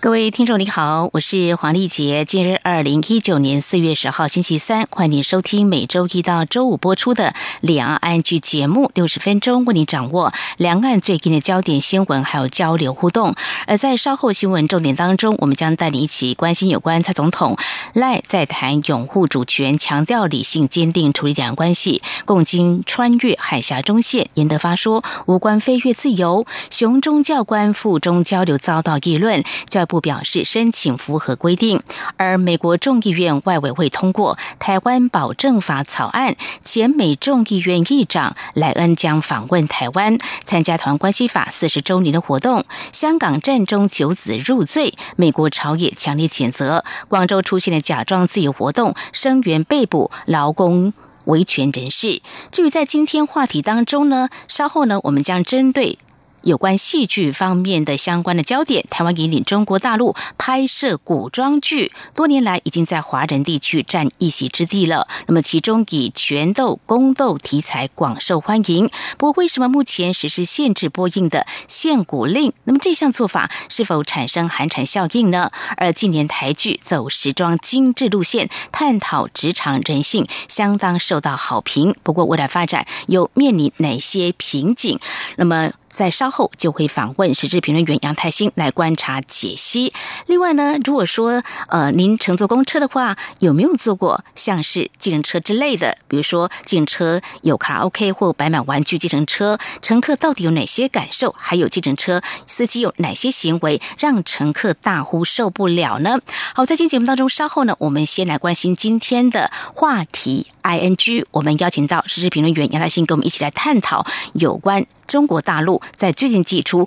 各位听众，你好，我是黄丽杰。今日二零一九年四月十号星期三，欢迎收听每周一到周五播出的两岸剧节目，六十分钟为你掌握两岸最近的焦点新闻，还有交流互动。而在稍后新闻重点当中，我们将带你一起关心有关蔡总统赖在谈拥护主权、强调理性、坚定处理两岸关系，共经穿越海峡中线。严德发说，无关飞越自由。雄中教官附中交流遭到议论，教。部表示申请符合规定，而美国众议院外委会通过《台湾保证法》草案，前美众议院议长莱恩将访问台湾，参加《台湾关系法》四十周年的活动。香港战中九子入罪，美国朝野强烈谴责。广州出现了假装自由活动，声援被捕劳工维权人士。至于在今天话题当中呢，稍后呢，我们将针对。有关戏剧方面的相关的焦点，台湾引领中国大陆拍摄古装剧，多年来已经在华人地区占一席之地了。那么，其中以拳斗、宫斗题材广受欢迎。不过，为什么目前实施限制播映的限古令？那么这项做法是否产生寒蝉效应呢？而近年台剧走时装精致路线，探讨职场人性，相当受到好评。不过，未来发展又面临哪些瓶颈？那么？在稍后就会访问时事评论员杨泰兴来观察解析。另外呢，如果说呃您乘坐公车的话，有没有坐过像是计程车之类的？比如说计程车有卡拉 OK 或摆满玩具计程车，乘客到底有哪些感受？还有计程车司机有哪些行为让乘客大呼受不了呢？好，在今天节目当中，稍后呢，我们先来关心今天的话题。I N G，我们邀请到时事评论员杨泰兴跟我们一起来探讨有关。中国大陆在最近寄出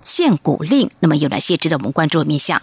限股令，那么有哪些值得我们关注的面向？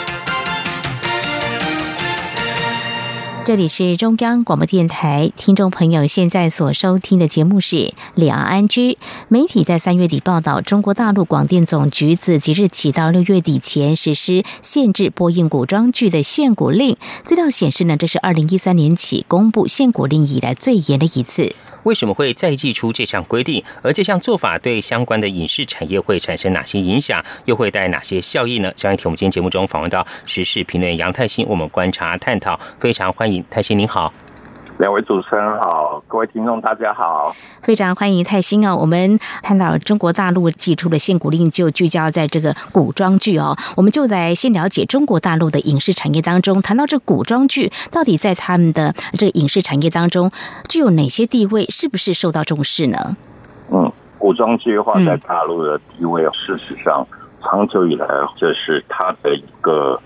这里是中央广播电台，听众朋友现在所收听的节目是《两岸安居》。媒体在三月底报道，中国大陆广电总局自即日起到六月底前实施限制播映古装剧的限股令。资料显示呢，这是二零一三年起公布限股令以来最严的一次。为什么会再寄出这项规定？而这项做法对相关的影视产业会产生哪些影响？又会带哪些效益呢？将一听我们今天节目中访问到时事评论杨泰兴，我们观察探讨，非常欢迎泰兴，您好。两位主持人好，各位听众大家好，非常欢迎泰兴啊！我们看到中国大陆寄出的限古令，就聚焦在这个古装剧哦。我们就来先了解中国大陆的影视产业当中，谈到这古装剧到底在他们的这个影视产业当中具有哪些地位，是不是受到重视呢？嗯，古装剧的话，在大陆的地位，事实上长久以来，这是它的一个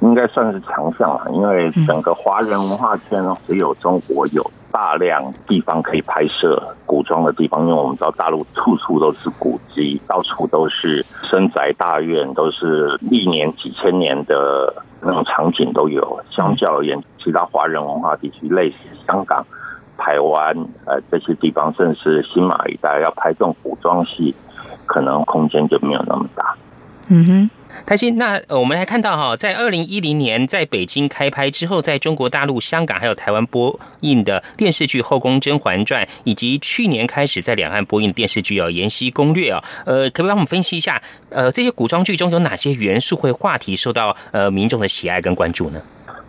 应该算是强项了，因为整个华人文化圈只有中国有大量地方可以拍摄古装的地方，因为我们知道大陆处处都是古迹，到处都是深宅大院，都是历年几千年的那种场景都有。相较而言，其他华人文化地区，类似香港、台湾呃这些地方，甚至是新马一带，要拍这种古装戏，可能空间就没有那么大。嗯哼。开心，那我们来看到哈，在二零一零年在北京开拍之后，在中国大陆、香港还有台湾播映的电视剧《后宫甄嬛传》，以及去年开始在两岸播映的电视剧哦《延禧攻略》哦，呃，可不可以帮我们分析一下，呃，这些古装剧中有哪些元素会话题受到呃民众的喜爱跟关注呢？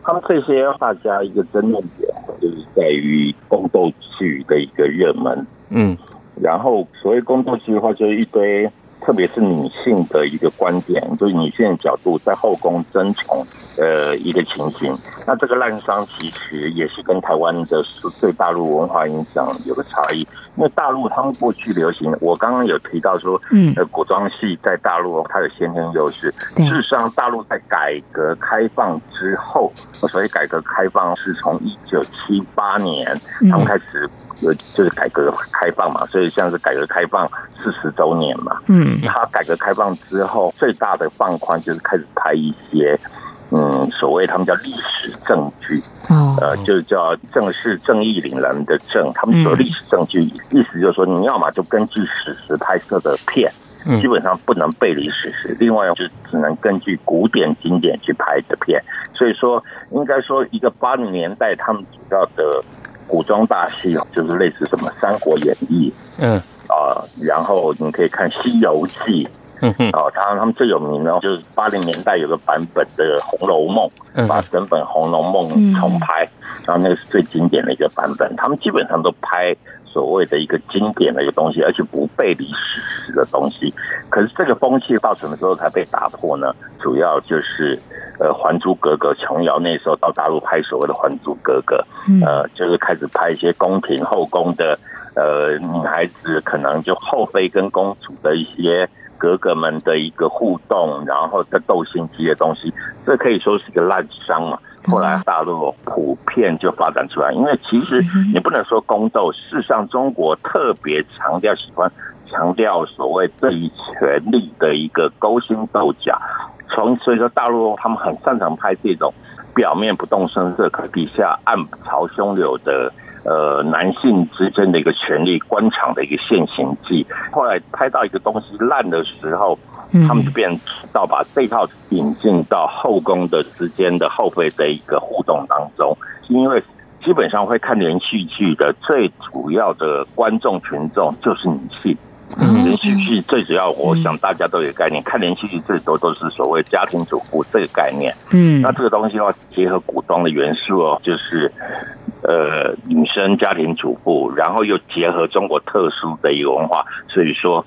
他们这些大家一个争论点就是在于宫斗剧的一个热门，嗯，然后所谓宫斗剧的话，就是一堆。特别是女性的一个观点，就是女性的角度在后宫争宠，呃，一个情形。那这个滥觞其实也是跟台湾的对大陆文化影响有个差异。因为大陆他们过去流行，我刚刚有提到说，嗯，古装戏在大陆它有先天优势。事实上，大陆在改革开放之后，所以改革开放是从一九七八年他们开始。有就是改革开放嘛，所以像是改革开放四十周年嘛，嗯，它改革开放之后最大的放宽就是开始拍一些，嗯，所谓他们叫历史证据，哦，呃，就是叫正是正义凛然的正，他们说历史证据，意思就是说你要么就根据史实拍摄的片，基本上不能背离史实，另外就只能根据古典经典去拍的片，所以说应该说一个八零年代他们主要的。古装大戏哦，就是类似什么《三国演义》，嗯啊，然后你可以看《西游记》，嗯哼，哦，他他们最有名的，就是八零年代有个版本的《红楼梦》，把整本《红楼梦》重拍，然后那个是最经典的一个版本。他们基本上都拍所谓的一个经典的一个东西，而且不背离史实的东西。可是这个风气到什么时候才被打破呢？主要就是。呃，《还珠格格》琼瑶那时候到大陆拍所谓的《还珠格格》，呃，就是开始拍一些宫廷后宫的呃女孩子，可能就后妃跟公主的一些格格们的一个互动，然后的斗心机的东西，这可以说是一个烂商嘛。后来大陆普遍就发展出来，因为其实你不能说宫斗，事实上中国特别强调喜欢强调所谓对于权力的一个勾心斗角。从所以说，大陆他们很擅长拍这种表面不动声色，可底下暗潮汹涌的呃男性之间的一个权力官场的一个现形记。后来拍到一个东西烂的时候，他们就变到把这套引进到后宫的之间的后妃的一个互动当中，因为基本上会看连续剧的最主要的观众群众就是女性。连续剧最主要，我想大家都有概念。看连续剧最多都是所谓家庭主妇这个概念。嗯，那这个东西的话，结合古装的元素哦，就是呃女生家庭主妇，然后又结合中国特殊的一个文化，所以说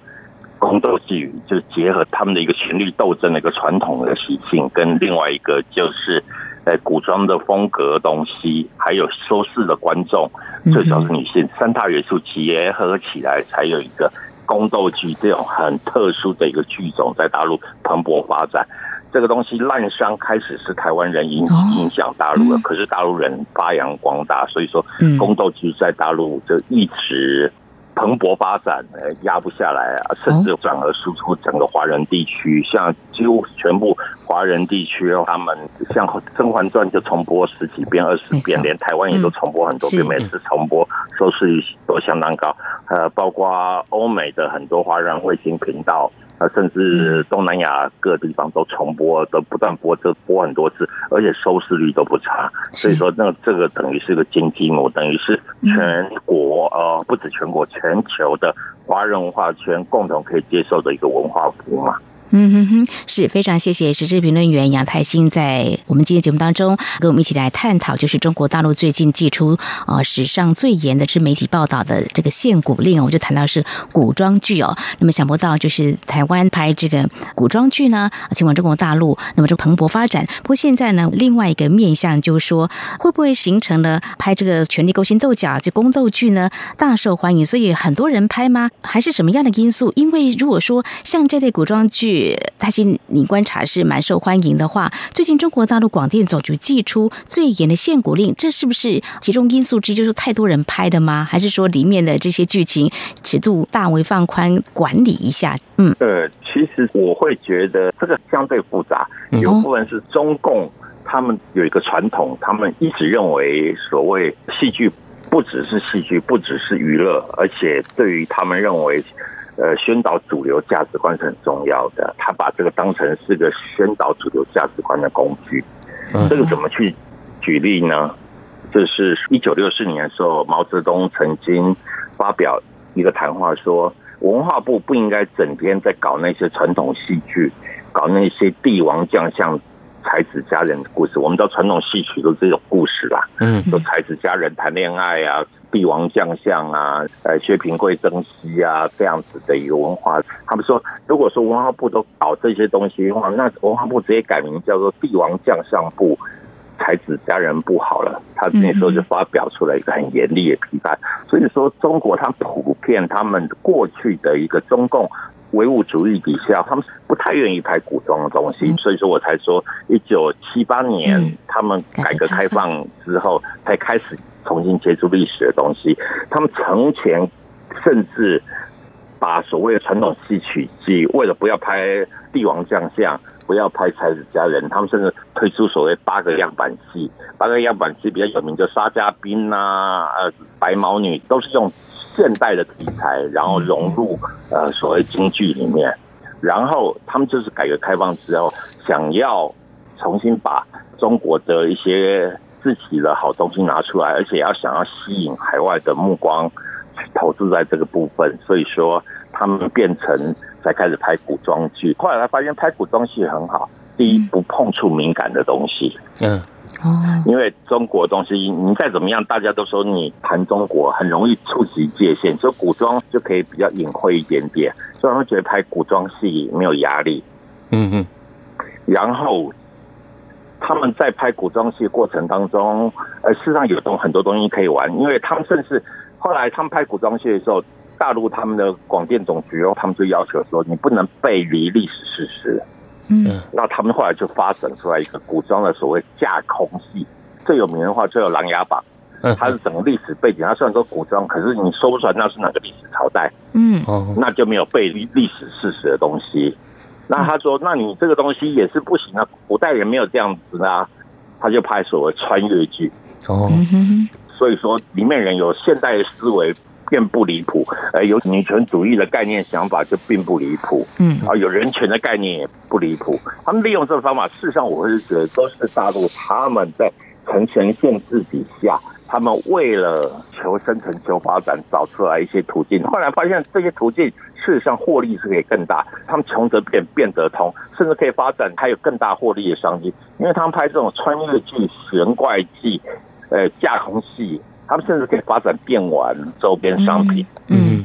宫斗剧就结合他们的一个权力斗争的一个传统的习性，跟另外一个就是在古装的风格东西，还有收视的观众，最主要是女性三大元素结合起来，才有一个。宫斗剧这种很特殊的一个剧种，在大陆蓬勃发展。这个东西滥觞开始是台湾人影影响大陆的，可是大陆人发扬光大，所以说宫斗剧在大陆就一直。蓬勃发展，呃，压不下来啊，甚至转而输出整个华人地区，像几乎全部华人地区，他们像《甄嬛传》就重播十几遍、二十遍，连台湾也都重播很多遍，每次重播收视率都相当高。呃，包括欧美的很多华人卫星频道。呃，甚至东南亚各地方都重播，都不断播，这播很多次，而且收视率都不差。所以说，那这个等于是个金鸡母，等于是全国呃，不止全国，全球的华人文化圈共同可以接受的一个文化服务嘛。嗯哼哼，是非常谢谢时事评论员杨泰兴在我们今天节目当中跟我们一起来探讨，就是中国大陆最近寄出啊史上最严的是媒体报道的这个限古令我就谈到是古装剧哦。那么想不到就是台湾拍这个古装剧呢，前往中国大陆，那么就蓬勃发展。不过现在呢，另外一个面向就是说，会不会形成了拍这个权力勾心斗角这宫斗剧呢大受欢迎，所以很多人拍吗？还是什么样的因素？因为如果说像这类古装剧。据泰新你观察是蛮受欢迎的话，最近中国大陆广电总局寄出最严的限股令，这是不是其中因素之一？就是太多人拍的吗？还是说里面的这些剧情尺度大为放宽，管理一下？嗯，呃，其实我会觉得这个相对复杂，有部分是中共他们有一个传统，他们一直认为所谓戏剧不只是戏剧，不只是娱乐，而且对于他们认为。呃，宣导主流价值观是很重要的。他把这个当成是个宣导主流价值观的工具。这个怎么去举例呢？就是一九六四年的时候，毛泽东曾经发表一个谈话，说文化部不应该整天在搞那些传统戏剧，搞那些帝王将相。才子佳人的故事，我们知道传统戏曲都是这种故事啦，嗯，说才子佳人谈恋爱啊，帝王将相啊，呃，薛平贵争妻啊，这样子的一个文化。他们说，如果说文化部都搞这些东西的话，那文化部直接改名叫做帝王将相部、才子佳人不好了。他那时候就发表出来一个很严厉的批判。所以说，中国它普遍他们过去的一个中共。唯物主义底下，他们不太愿意拍古装的东西，所以说我才说，一九七八年他们改革开放之后，才开始重新接触历史的东西。他们从前甚至把所谓的传统戏曲剧，为了不要拍帝王将相，不要拍才子佳人，他们甚至推出所谓八个样板戏。八个样板戏比较有名，就沙家兵呐，呃，白毛女，都是用。现代的题材，然后融入呃所谓京剧里面，然后他们就是改革开放之后，想要重新把中国的一些自己的好东西拿出来，而且要想要吸引海外的目光去投注在这个部分，所以说他们变成才开始拍古装剧。后来他发现拍古装戏很好，第一不碰触敏感的东西，嗯。哦，因为中国东西，你再怎么样，大家都说你谈中国很容易触及界限，所以古装就可以比较隐晦一点点，所以他们觉得拍古装戏没有压力。嗯嗯，然后他们在拍古装戏过程当中，呃，事实上有东很多东西可以玩，因为他们甚至后来他们拍古装戏的时候，大陆他们的广电总局哦，他们就要求说，你不能背离历史事实。嗯，那他们后来就发展出来一个古装的所谓架空戏，最有名的话就有《琅琊榜》，它是整个历史背景。它虽然说古装，可是你说不出来那是哪个历史朝代。嗯，那就没有背历历史事实的东西。那他说，那你这个东西也是不行啊，古代人没有这样子啊，他就拍所谓穿越剧。哦，所以说里面人有现代思维。并不离谱，呃，有女权主义的概念想法就并不离谱，嗯，啊，有人权的概念也不离谱。他们利用这个方法，事实上我是觉得都是大陆他们在层层限制底下，他们为了求生存、求发展，找出来一些途径。后来发现这些途径事实上获利是可以更大，他们穷则变，变则通，甚至可以发展还有更大获利的商机。因为他们拍这种穿越剧、玄怪剧、呃，架空戏。他们甚至可以发展电玩周边商品，嗯，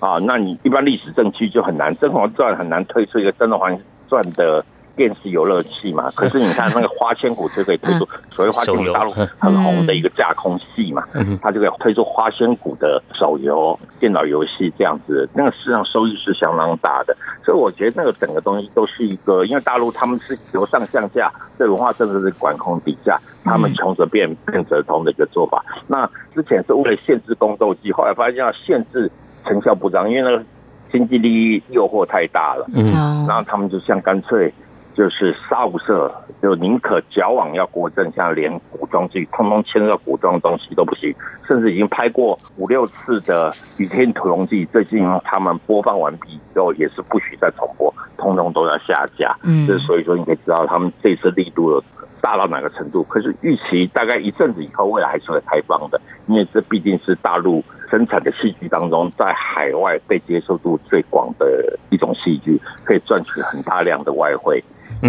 啊，那你一般历史证据就很难，《甄嬛传》很难推出一个《甄嬛传》的电视游乐器嘛？可是你看那个花千骨就可以推出所谓花千骨大陆很红的一个架空戏嘛，它就可以推出花千骨的手游电脑游戏这样子，那个市场收益是相当大的。所以我觉得那个整个东西都是一个，因为大陆他们是由上向下在文化政策的管控底下，他们穷则变，变则通的一个做法。那之前是为了限制宫斗剧，后来发现要限制成效不彰，因为那个经济利益诱惑太大了。嗯，然后他们就像干脆。就是杀无赦，就宁可矫枉要过正，像连古装剧通通牵涉古装的东西都不行，甚至已经拍过五六次的《倚天屠龙记》，最近他们播放完毕之后也是不许再重播，通通都要下架。嗯，这所以说你可以知道他们这次力度大到哪个程度。可是预期大概一阵子以后，未来还是会开放的，因为这毕竟是大陆生产的戏剧当中，在海外被接受度最广的一种戏剧，可以赚取很大量的外汇。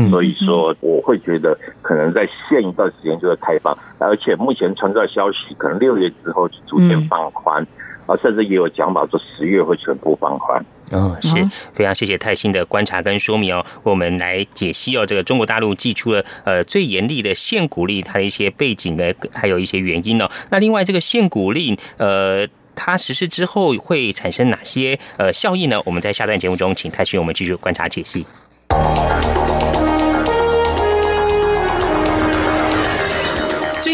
所以说，我会觉得可能在限一段时间就会开放，而且目前传出来消息，可能六月之后就逐渐放宽，啊，甚至也有讲法说十月会全部放宽。哦，是非常谢谢泰兴的观察跟说明哦，我们来解析哦，这个中国大陆寄出了呃最严厉的限股令，它的一些背景呢，还有一些原因哦。那另外这个限股令，呃，它实施之后会产生哪些呃效益呢？我们在下段节目中，请泰兴我们继续观察解析。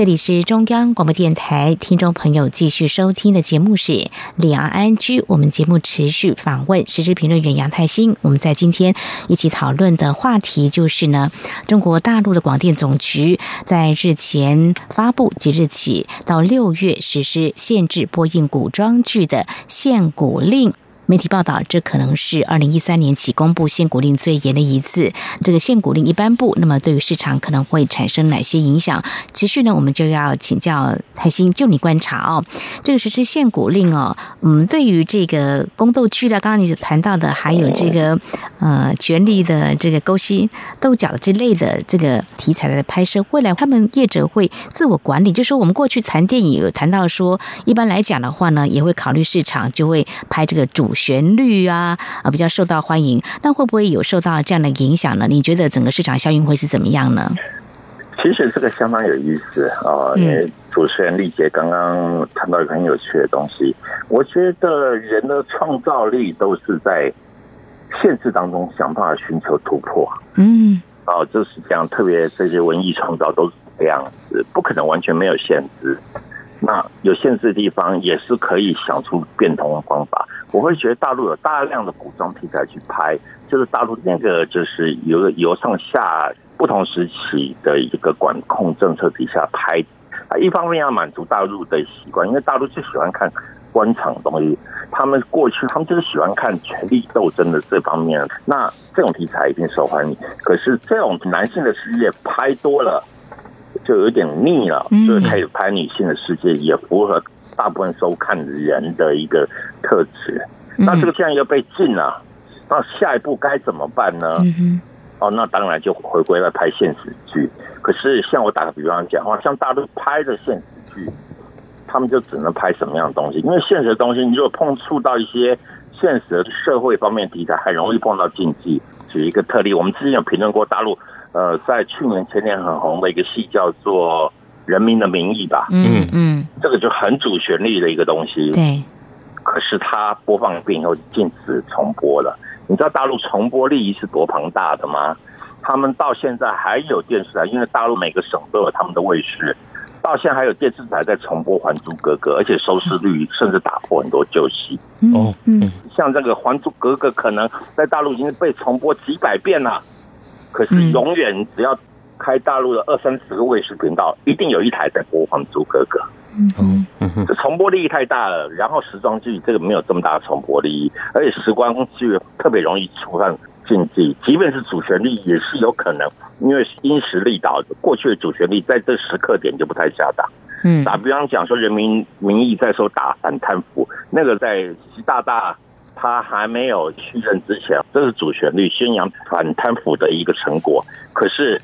这里是中央广播电台，听众朋友继续收听的节目是《两岸安居》。我们节目持续访问时事评论员杨泰兴。我们在今天一起讨论的话题就是呢，中国大陆的广电总局在日前发布，即日起到六月实施限制播映古装剧的限古令。媒体报道，这可能是二零一三年起公布限股令最严的一次。这个限股令一颁布，那么对于市场可能会产生哪些影响？持续呢，我们就要请教泰兴，就你观察哦，这个实施限股令哦，嗯，对于这个宫斗剧的，刚刚你谈到的，还有这个呃权力的这个勾心斗角之类的这个题材的拍摄，未来他们业者会自我管理，就说我们过去谈电影有谈到说，一般来讲的话呢，也会考虑市场，就会拍这个主。旋律啊啊比较受到欢迎，那会不会有受到这样的影响呢？你觉得整个市场效应会是怎么样呢？其实这个相当有意思啊，因为主持人丽姐刚刚谈到一个很有趣的东西。我觉得人的创造力都是在限制当中想办法寻求突破。嗯，哦，就是这样，特别这些文艺创造都是这样子，不可能完全没有限制。那有限制的地方也是可以想出变通的方法。我会觉得大陆有大量的古装题材去拍，就是大陆那个就是由由上下不同时期的一个管控政策底下拍啊，一方面要满足大陆的习惯，因为大陆就喜欢看官场东西，他们过去他们就是喜欢看权力斗争的这方面，那这种题材一定受欢迎。可是这种男性的事业拍多了。就有点腻了，所以开始拍女性的世界，也符合大部分收看人的一个特质。那这个既然又被禁了，那下一步该怎么办呢？哦，那当然就回归了拍现实剧。可是像我打个比方讲话，像大陆拍的现实剧，他们就只能拍什么样的东西？因为现实的东西，你如果碰触到一些现实的社会方面题材，很容易碰到禁忌。举一个特例，我们之前有评论过大陆。呃，在去年前年很红的一个戏叫做《人民的名义》吧，嗯嗯，这个就很主旋律的一个东西，对。可是它播放病以后禁止重播了。你知道大陆重播利益是多庞大的吗？他们到现在还有电视台，因为大陆每个省都有他们的卫视，到现在还有电视台在重播《还珠格格》，而且收视率甚至打破很多旧戏。哦，嗯，像这个《还珠格格》可能在大陆已经被重播几百遍了。可是永远只要开大陆的二三十个卫视频道，一定有一台在播放《猪哥哥》。嗯嗯，这重播利益太大了。然后时装剧这个没有这么大的重播利益，而且时光剧特别容易触犯禁忌。即便是主旋律，也是有可能因为因时利导，过去的主旋律在这时刻点就不太恰当。嗯，打比方讲说，《人民名义》在说打反贪腐，那个在习大大。他还没有续任之前，这是主旋律，宣扬反贪腐的一个成果。可是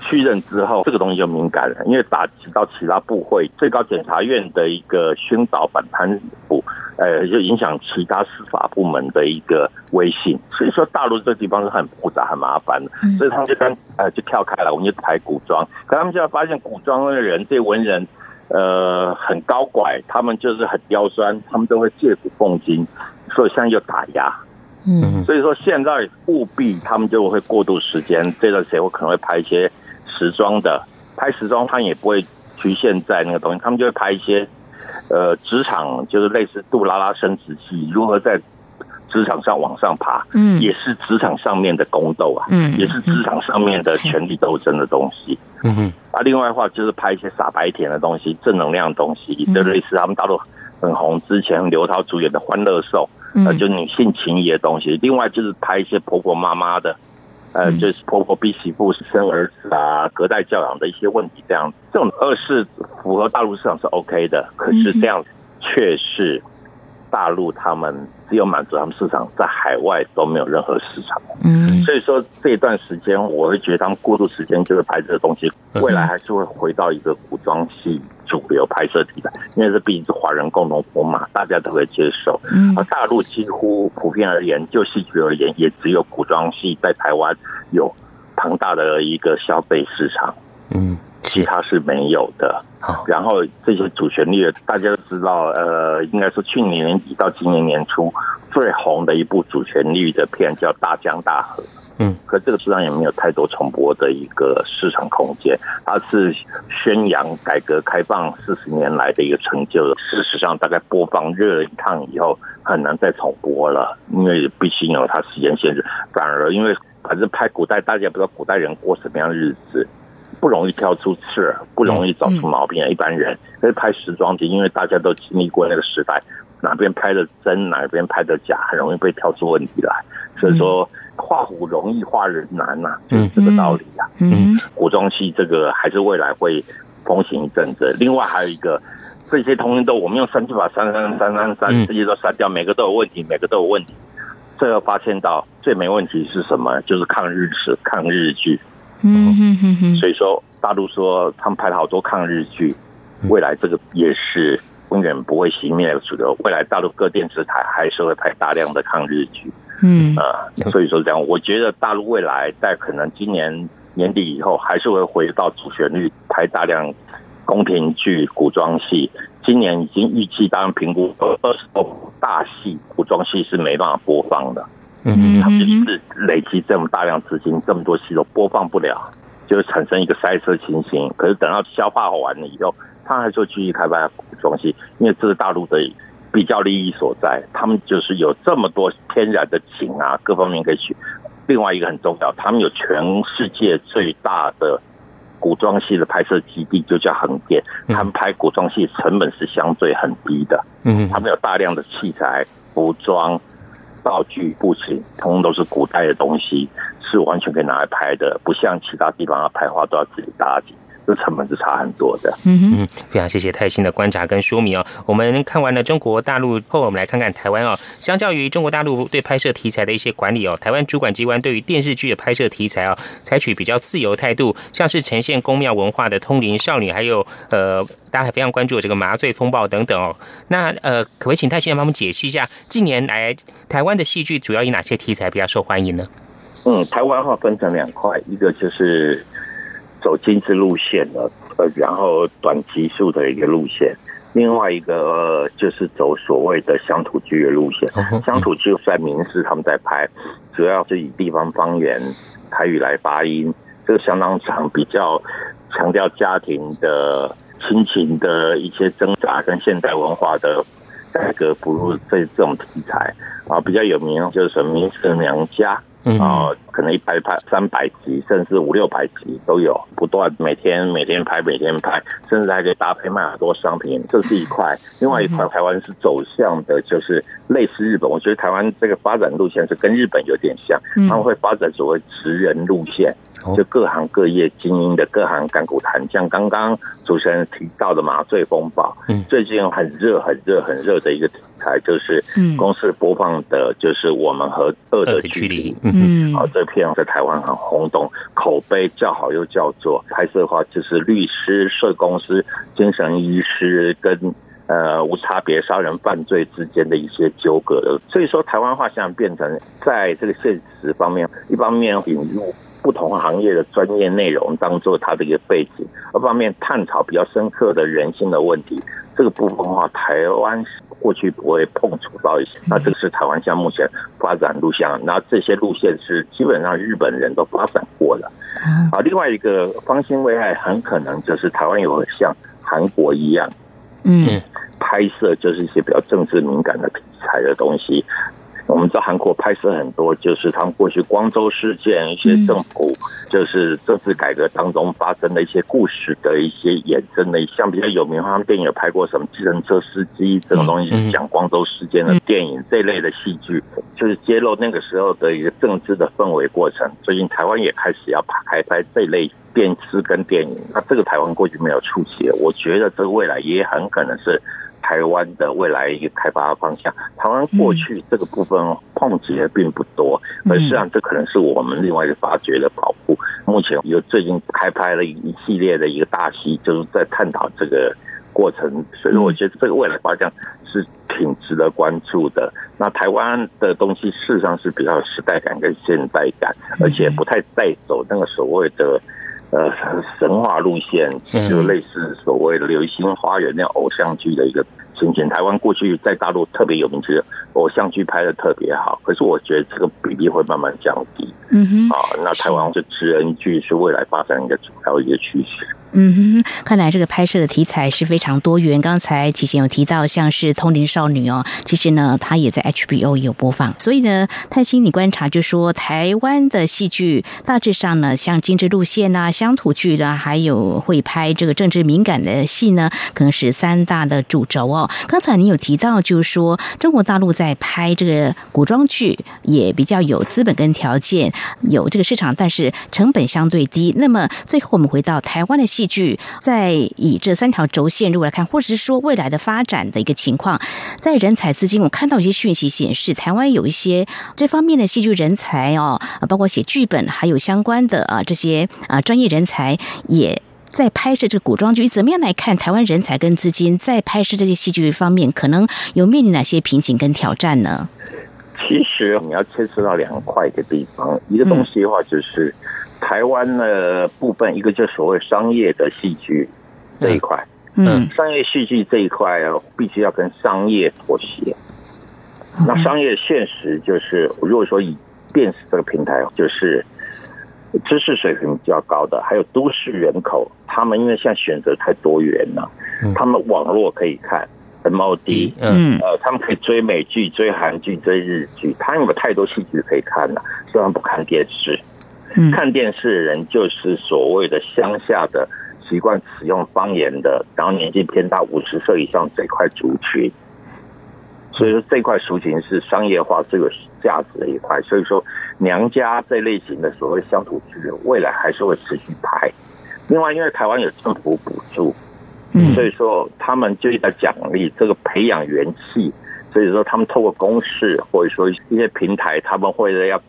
续任之后，这个东西就敏感了，因为打击到其他部会，最高检察院的一个宣导反贪腐，呃，就影响其他司法部门的一个威信。所以说，大陆这地方是很复杂、很麻烦的。所以他们就跟呃就跳开了，我们就排古装。可他们现在发现，古装的人，这文人，呃，很高拐，他们就是很刁钻，他们都会借古讽今。所以现在又打压，嗯，所以说现在务必他们就会过渡时间，这段时间我可能会拍一些时装的，拍时装他也不会局限在那个东西，他们就会拍一些呃职场，就是类似杜拉拉升职记，如何在。职场上往上爬，嗯，也是职场上面的宫斗啊，嗯，也是职场上面的权力斗争的东西，嗯。哼。啊，另外的话就是拍一些傻白甜的东西，正能量的东西，就类似他们大陆很红之前刘涛主演的《欢乐颂》，呃，就女性情谊的东西。另外就是拍一些婆婆妈妈的，呃，就是婆婆逼媳妇生儿子啊，隔代教养的一些问题，这样这种二是符合大陆市场是 OK 的，可是这样却是大陆他们。只有满足他们市场，在海外都没有任何市场。嗯，所以说这一段时间，我会觉得他们过渡时间就是拍这个东西，未来还是会回到一个古装戏主流拍摄题材，因为这毕竟是华人共同活嘛，大家都会接受。嗯，而大陆几乎普遍而言，就戏曲而言，也只有古装戏在台湾有庞大的一个消费市场。嗯。其他是没有的，然后这些主旋律，大家都知道，呃，应该说去年年底到今年年初最红的一部主旋律的片叫《大江大河》，嗯，可这个市场也没有太多重播的一个市场空间，它是宣扬改革开放四十年来的一个成就，事实上大概播放热一趟以后很难再重播了，因为必须有它时间限制，反而因为反正拍古代，大家也不知道古代人过什么样的日子。不容易挑出刺，不容易找出毛病。一般人可以拍时装剧，因为大家都经历过那个时代，哪边拍的真，哪边拍的假，很容易被挑出问题来。所以说，画虎容易，画人难呐，就是这个道理啊。嗯，古装戏这个还是未来会风行一阵子。另外还有一个，这些通讯都我们用三句法删删删删删，这些都删掉，每个都有问题，每个都有问题。最后发现到最没问题是什么？就是抗日式抗日剧。嗯哼哼哼，所以说大陆说他们拍了好多抗日剧，未来这个也是永远不会熄灭的主流。未来大陆各电视台还是会拍大量的抗日剧，嗯啊，所以说这样，我觉得大陆未来在可能今年年底以后，还是会回到主旋律拍大量宫廷剧、古装戏。今年已经预计，当然评估二二十部大戏、古装戏是没办法播放的。嗯，他们就是累积这么大量资金，这么多戏都播放不了，就会产生一个塞车情形。可是等到消化完了以后，他还说继续开发古装戏，因为这是大陆的比较利益所在。他们就是有这么多天然的景啊，各方面可以去。另外一个很重要，他们有全世界最大的古装戏的拍摄基地，就叫横店。他们拍古装戏成本是相对很低的。嗯，他们有大量的器材、服装。道具、布景，通通都是古代的东西，是完全可以拿来拍的，不像其他地方要拍画都要自己搭景。这成本是差很多的。嗯嗯，非常谢谢泰兴的观察跟说明哦。我们看完了中国大陆后，我们来看看台湾哦。相较于中国大陆对拍摄题材的一些管理哦，台湾主管机关对于电视剧的拍摄题材啊，采取比较自由态度，像是呈现宫庙文化的《通灵少女》，还有呃，大家还非常关注的这个《麻醉风暴》等等哦。那呃，可不可以请泰兴来帮我们解析一下，近年来台湾的戏剧主要以哪些题材比较受欢迎呢？嗯，台湾话分成两块，一个就是。走精致路线的，呃，然后短集数的一个路线。另外一个就是走所谓的乡土剧的路线。乡土剧在民视他们在拍，主要是以地方方言台语来发音，这个相当长，比较强调家庭的亲情的一些挣扎跟现代文化的改革不入这这种题材啊，比较有名就是什么《民事娘家》。啊，可能一拍拍三百集，甚至五六百集都有，不断每天每天拍，每天拍，甚至还可以搭配卖很多商品，这是一块。另外一块，台湾是走向的，就是类似日本。我觉得台湾这个发展路线是跟日本有点像，他们会发展所谓职人路线。就各行各业精英的各行干股谈，像刚刚主持人提到的麻醉风暴，嗯，最近很热、很热、很热的一个题材，就是公司播放的，就是我们和恶的距离，嗯，好，这片在台湾很轰动，口碑叫好又叫做。拍摄的话，就是律师、社公司、精神医师跟呃无差别杀人犯罪之间的一些纠葛的所以说，台湾话现在变成在这个现实方面，一方面引入。不同行业的专业内容当做它的一个背景，二方面探讨比较深刻的人性的问题，这个部分的话，台湾过去不会碰触到一些，那这个是台湾现在目前发展路线，那这些路线是基本上日本人都发展过了。啊，另外一个方兴未艾，很可能就是台湾有像韩国一样，嗯，拍摄就是一些比较政治敏感的题材的东西。我们知道韩国拍摄很多，就是他们过去光州事件一些政府就是政治改革当中发生的一些故事的一些衍生的，像比较有名，他们电影有拍过什么计程车司机这种东西，讲光州事件的电影这类的戏剧，就是揭露那个时候的一个政治的氛围过程。最近台湾也开始要拍拍这类电视跟电影，那这个台湾过去没有触及，我觉得这个未来也很可能是。台湾的未来一个开发方向，台湾过去这个部分碰及的并不多，而实际上这可能是我们另外一个发掘的保护。目前有最近开拍了一系列的一个大戏，就是在探讨这个过程，所以我觉得这个未来方向是挺值得关注的。那台湾的东西事实上是比较有时代感跟现代感，而且不太带走那个所谓的。呃，神话路线就类似所谓的《流星花园》那偶像剧的一个情景。台湾过去在大陆特别有名，就是偶像剧拍的特别好。可是我觉得这个比例会慢慢降低。嗯哼，啊，那台湾就职人剧是未来发展一个主要一个趋势。嗯哼，看来这个拍摄的题材是非常多元。刚才启贤有提到，像是《通灵少女》哦，其实呢，它也在 HBO 有播放。所以呢，泰兴，你观察就说，台湾的戏剧大致上呢，像精致路线啊、乡土剧的，还有会拍这个政治敏感的戏呢，可能是三大的主轴哦。刚才你有提到，就是说中国大陆在拍这个古装剧，也比较有资本跟条件，有这个市场，但是成本相对低。那么最后我们回到台湾的戏。剧在以这三条轴线如果来看，或者是说未来的发展的一个情况，在人才资金，我看到一些讯息显示，台湾有一些这方面的戏剧人才哦，包括写剧本还有相关的啊这些啊专业人才也在拍摄这个古装剧。怎么样来看台湾人才跟资金在拍摄这些戏剧方面，可能有面临哪些瓶颈跟挑战呢？其实你要牵涉到两块的地方，一个东西的话就是。台湾的部分，一个就所谓商业的戏剧这一块，嗯，商业戏剧这一块啊，必须要跟商业妥协。那商业现实就是，如果说以电视这个平台，就是知识水平比较高的，还有都市人口，他们因为现在选择太多元了，他们网络可以看 MOD，嗯，呃，他们可以追美剧、追韩剧、追日剧，他们有太多戏剧可以看了，虽然不看电视。看电视的人就是所谓的乡下的习惯使用方言的，然后年纪偏大五十岁以上这块族群，所以说这块族群是商业化最有价值的一块。所以说娘家这类型的所谓乡土剧，未来还是会持续拍。另外，因为台湾有政府补助，所以说他们就在奖励这个培养元气。所以说他们透过公式或者说一些平台，他们会要。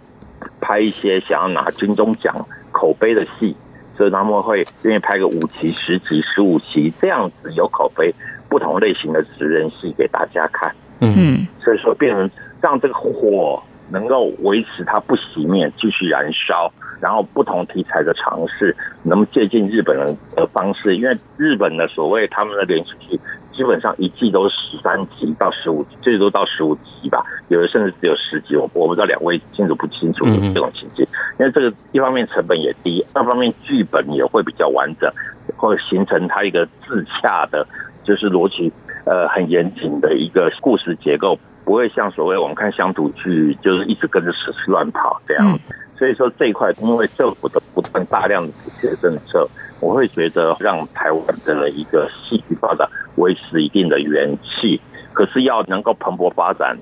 拍一些想要拿金钟奖口碑的戏，所以他们会愿意拍个五集、十集、十五集这样子有口碑、不同类型的职人戏给大家看。嗯，所以说变成让这个火能够维持它不熄灭，继续燃烧。然后不同题材的尝试，能接近日本人的方式，因为日本的所谓他们的连续剧。基本上一季都是十三集到十五集，最多到十五集吧，有的甚至只有十集。我我不知道两位清楚不清楚这种情节，因为这个一方面成本也低，二方面剧本也会比较完整，会形成它一个自洽的，就是逻辑呃很严谨的一个故事结构，不会像所谓我们看乡土剧，就是一直跟着史实乱跑这样。所以说这一块，因为政府的不断大量的补贴政策，我会觉得让台湾的一个戏剧发展维持一定的元气。可是要能够蓬勃发展，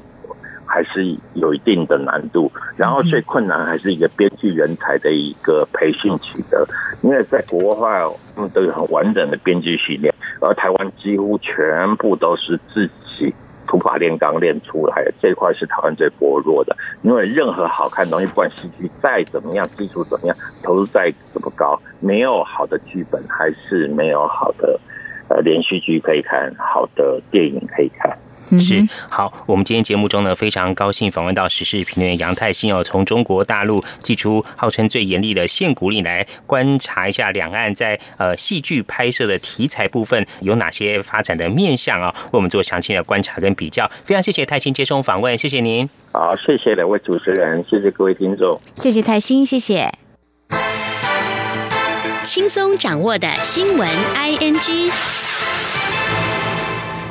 还是有一定的难度。然后最困难还是一个编剧人才的一个培训取得，因为在国外他们都有很完整的编剧训练，而台湾几乎全部都是自己。土法炼钢炼出来，这块是台湾最薄弱的。因为任何好看的东西，不管戏剧再怎么样，技术怎么样，投入再怎么高，没有好的剧本，还是没有好的呃连续剧可以看，好的电影可以看。是好，我们今天节目中呢，非常高兴访问到时事评论员杨泰兴哦，从中国大陆寄出号称最严厉的限古令来观察一下两岸在呃戏剧拍摄的题材部分有哪些发展的面向啊，为我们做详细的观察跟比较。非常谢谢泰兴接受访问，谢谢您。好，谢谢两位主持人，谢谢各位听众，谢谢泰兴，谢谢。轻松掌握的新闻，I N G。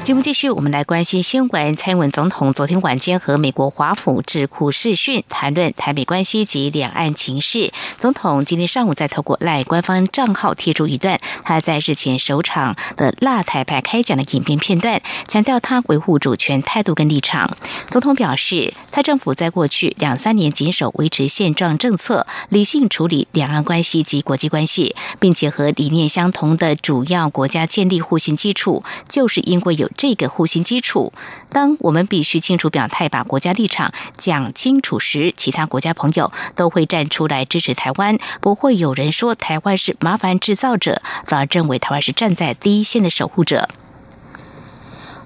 节目继续，我们来关心新闻。蔡英文总统昨天晚间和美国华府智库视讯，谈论台美关系及两岸情势。总统今天上午在透过赖官方账号贴出一段他在日前首场的辣台派开讲的影片片段，强调他维护主权态度跟立场。总统表示，蔡政府在过去两三年谨守维持现状政策，理性处理两岸关系及国际关系，并且和理念相同的主要国家建立互信基础，就是因为有。这个互信基础，当我们必须清楚表态，把国家立场讲清楚时，其他国家朋友都会站出来支持台湾。不会有人说台湾是麻烦制造者，反而认为台湾是站在第一线的守护者。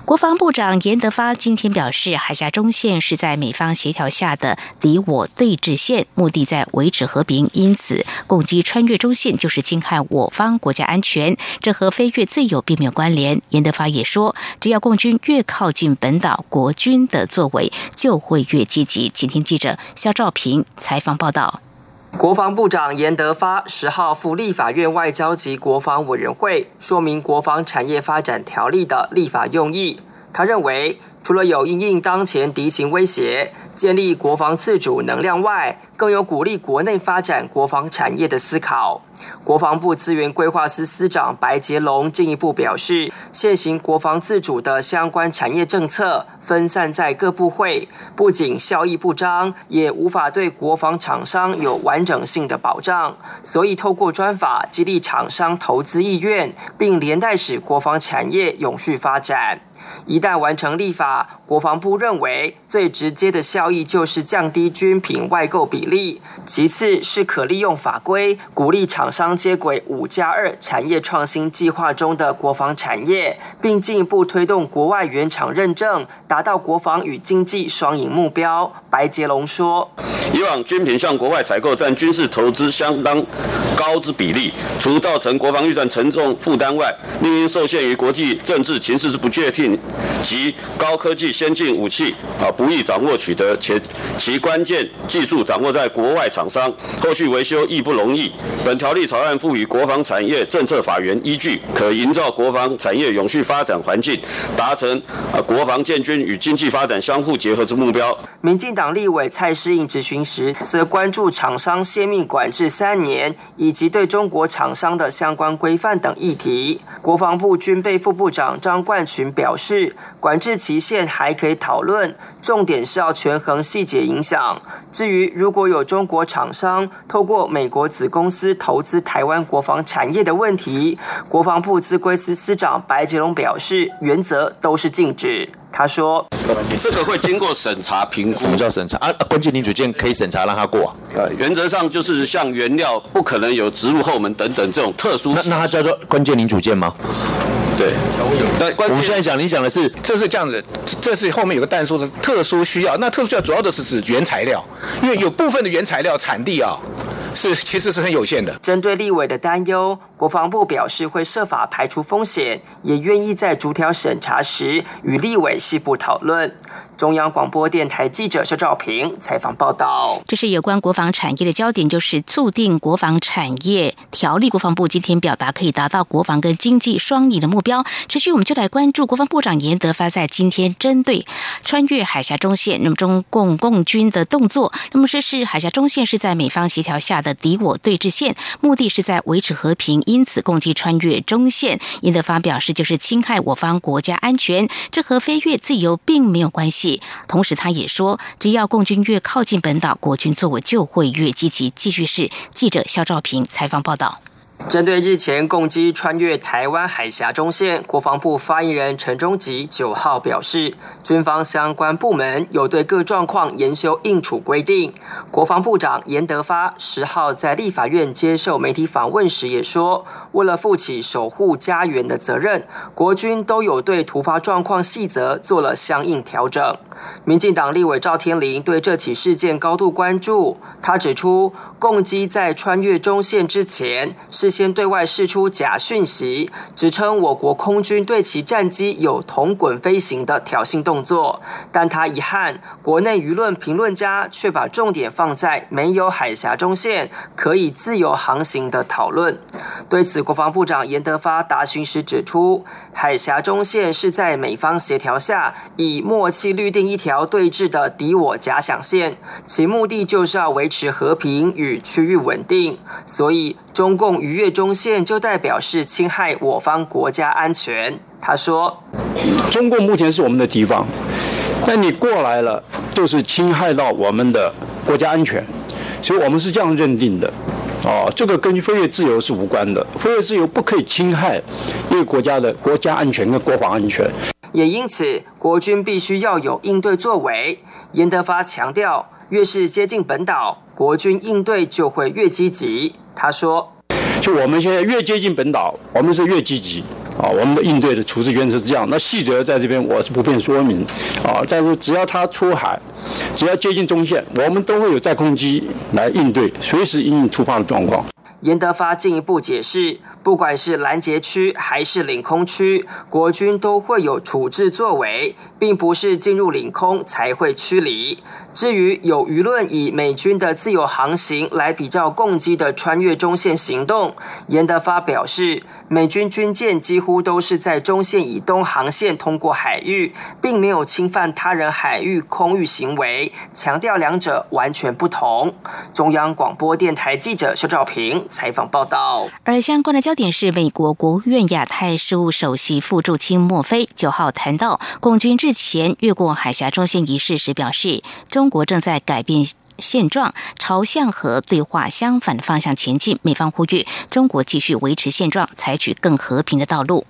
国防部长严德发今天表示，海峡中线是在美方协调下的敌我对峙线，目的在维持和平，因此攻击穿越中线就是侵害我方国家安全，这和飞越自由并没有关联。严德发也说，只要共军越靠近本岛，国军的作为就会越积极。请听记者肖兆平采访报道。国防部长严德发十号赴立法院外交及国防委员会说明国防产业发展条例的立法用意。他认为，除了有应应当前敌情威胁、建立国防自主能量外，更有鼓励国内发展国防产业的思考。国防部资源规划司司长白杰龙进一步表示，现行国防自主的相关产业政策分散在各部会，不仅效益不彰，也无法对国防厂商有完整性的保障。所以，透过专法激励厂商投资意愿，并连带使国防产业永续发展。一旦完成立法，国防部认为最直接的效益就是降低军品外购比例，其次是可利用法规鼓励厂厂商接轨“五加二”产业创新计划中的国防产业，并进一步推动国外原厂认证，达到国防与经济双赢目标。白杰龙说：“以往军品向国外采购占军事投资相当高之比例，除造成国防预算沉重负担外，另因受限于国际政治情势之不确定。”及高科技先进武器啊不易掌握取得，且其关键技术掌握在国外厂商，后续维修亦不容易。本条例草案赋予国防产业政策法源依据，可营造国防产业永续发展环境，达成国防建军与经济发展相互结合之目标。民进党立委蔡适应质询时，则关注厂商泄密管制三年，以及对中国厂商的相关规范等议题。国防部军备副部长张冠群表示。管制期限还可以讨论，重点是要权衡细节影响。至于如果有中国厂商透过美国子公司投资台湾国防产业的问题，国防部资规司司长白吉龙表示，原则都是禁止。他说：“这个会经过审查评估。什么叫审查啊？关键零组件可以审查让他过。呃，原则上就是像原料不可能有植入后门等等这种特殊。那那它叫做关键零组件吗？对。那我们现在讲，你讲的是这是这样子，这是后面有个弹数的特殊需要。那特殊需要主要的是指原材料，因为有部分的原材料产地啊。”是，其实是很有限的。针对立委的担忧，国防部表示会设法排除风险，也愿意在逐条审查时与立委细部讨论。中央广播电台记者肖兆平采访报道。这是有关国防产业的焦点，就是促进国防产业条例。国防部今天表达可以达到国防跟经济双赢的目标。持续我们就来关注国防部长严德发在今天针对穿越海峡中线，那么中共共军的动作，那么这是海峡中线是在美方协调下的敌我对峙线，目的是在维持和平，因此攻击穿越中线。严德发表示，就是侵害我方国家安全，这和飞越自由并没有关系。同时，他也说，只要共军越靠近本岛，国军作为就会越积极。继续是记者肖兆平采访报道。针对日前共机穿越台湾海峡中线，国防部发言人陈忠吉九号表示，军方相关部门有对各状况研修应处规定。国防部长严德发十号在立法院接受媒体访问时也说，为了负起守护家园的责任，国军都有对突发状况细则做了相应调整。民进党立委赵天麟对这起事件高度关注，他指出，共机在穿越中线之前，事先对外释出假讯息，指称我国空军对其战机有同滚飞行的挑衅动作，但他遗憾，国内舆论评论家却把重点放在没有海峡中线可以自由航行的讨论。对此，国防部长严德发答询时指出，海峡中线是在美方协调下以默契律定。一条对峙的敌我假想线，其目的就是要维持和平与区域稳定。所以，中共逾越中线就代表是侵害我方国家安全。他说：“中共目前是我们的敌方，那你过来了，就是侵害到我们的国家安全，所以我们是这样认定的。哦，这个跟飞跃自由是无关的，飞跃自由不可以侵害一个国家的国家安全跟国防安全。”也因此，国军必须要有应对作为。严德发强调，越是接近本岛，国军应对就会越积极。他说：“就我们现在越接近本岛，我们是越积极啊。我们的应对的处置原则是这样。那细则在这边我是不便说明啊。但是只要他出海，只要接近中线，我们都会有在空机来应对，随时应应突发的状况。”严德发进一步解释。不管是拦截区还是领空区，国军都会有处置作为，并不是进入领空才会驱离。至于有舆论以美军的自由航行来比较共机的穿越中线行动，严德发表示，美军军舰几乎都是在中线以东航线通过海域，并没有侵犯他人海域空域行为，强调两者完全不同。中央广播电台记者肖兆平采访报道。而相关的交。点是美国国务院亚太事务首席副助卿莫菲九号谈到共军日前越过海峡中线仪式时表示，中国正在改变现状，朝向和对话相反的方向前进。美方呼吁中国继续维持现状，采取更和平的道路。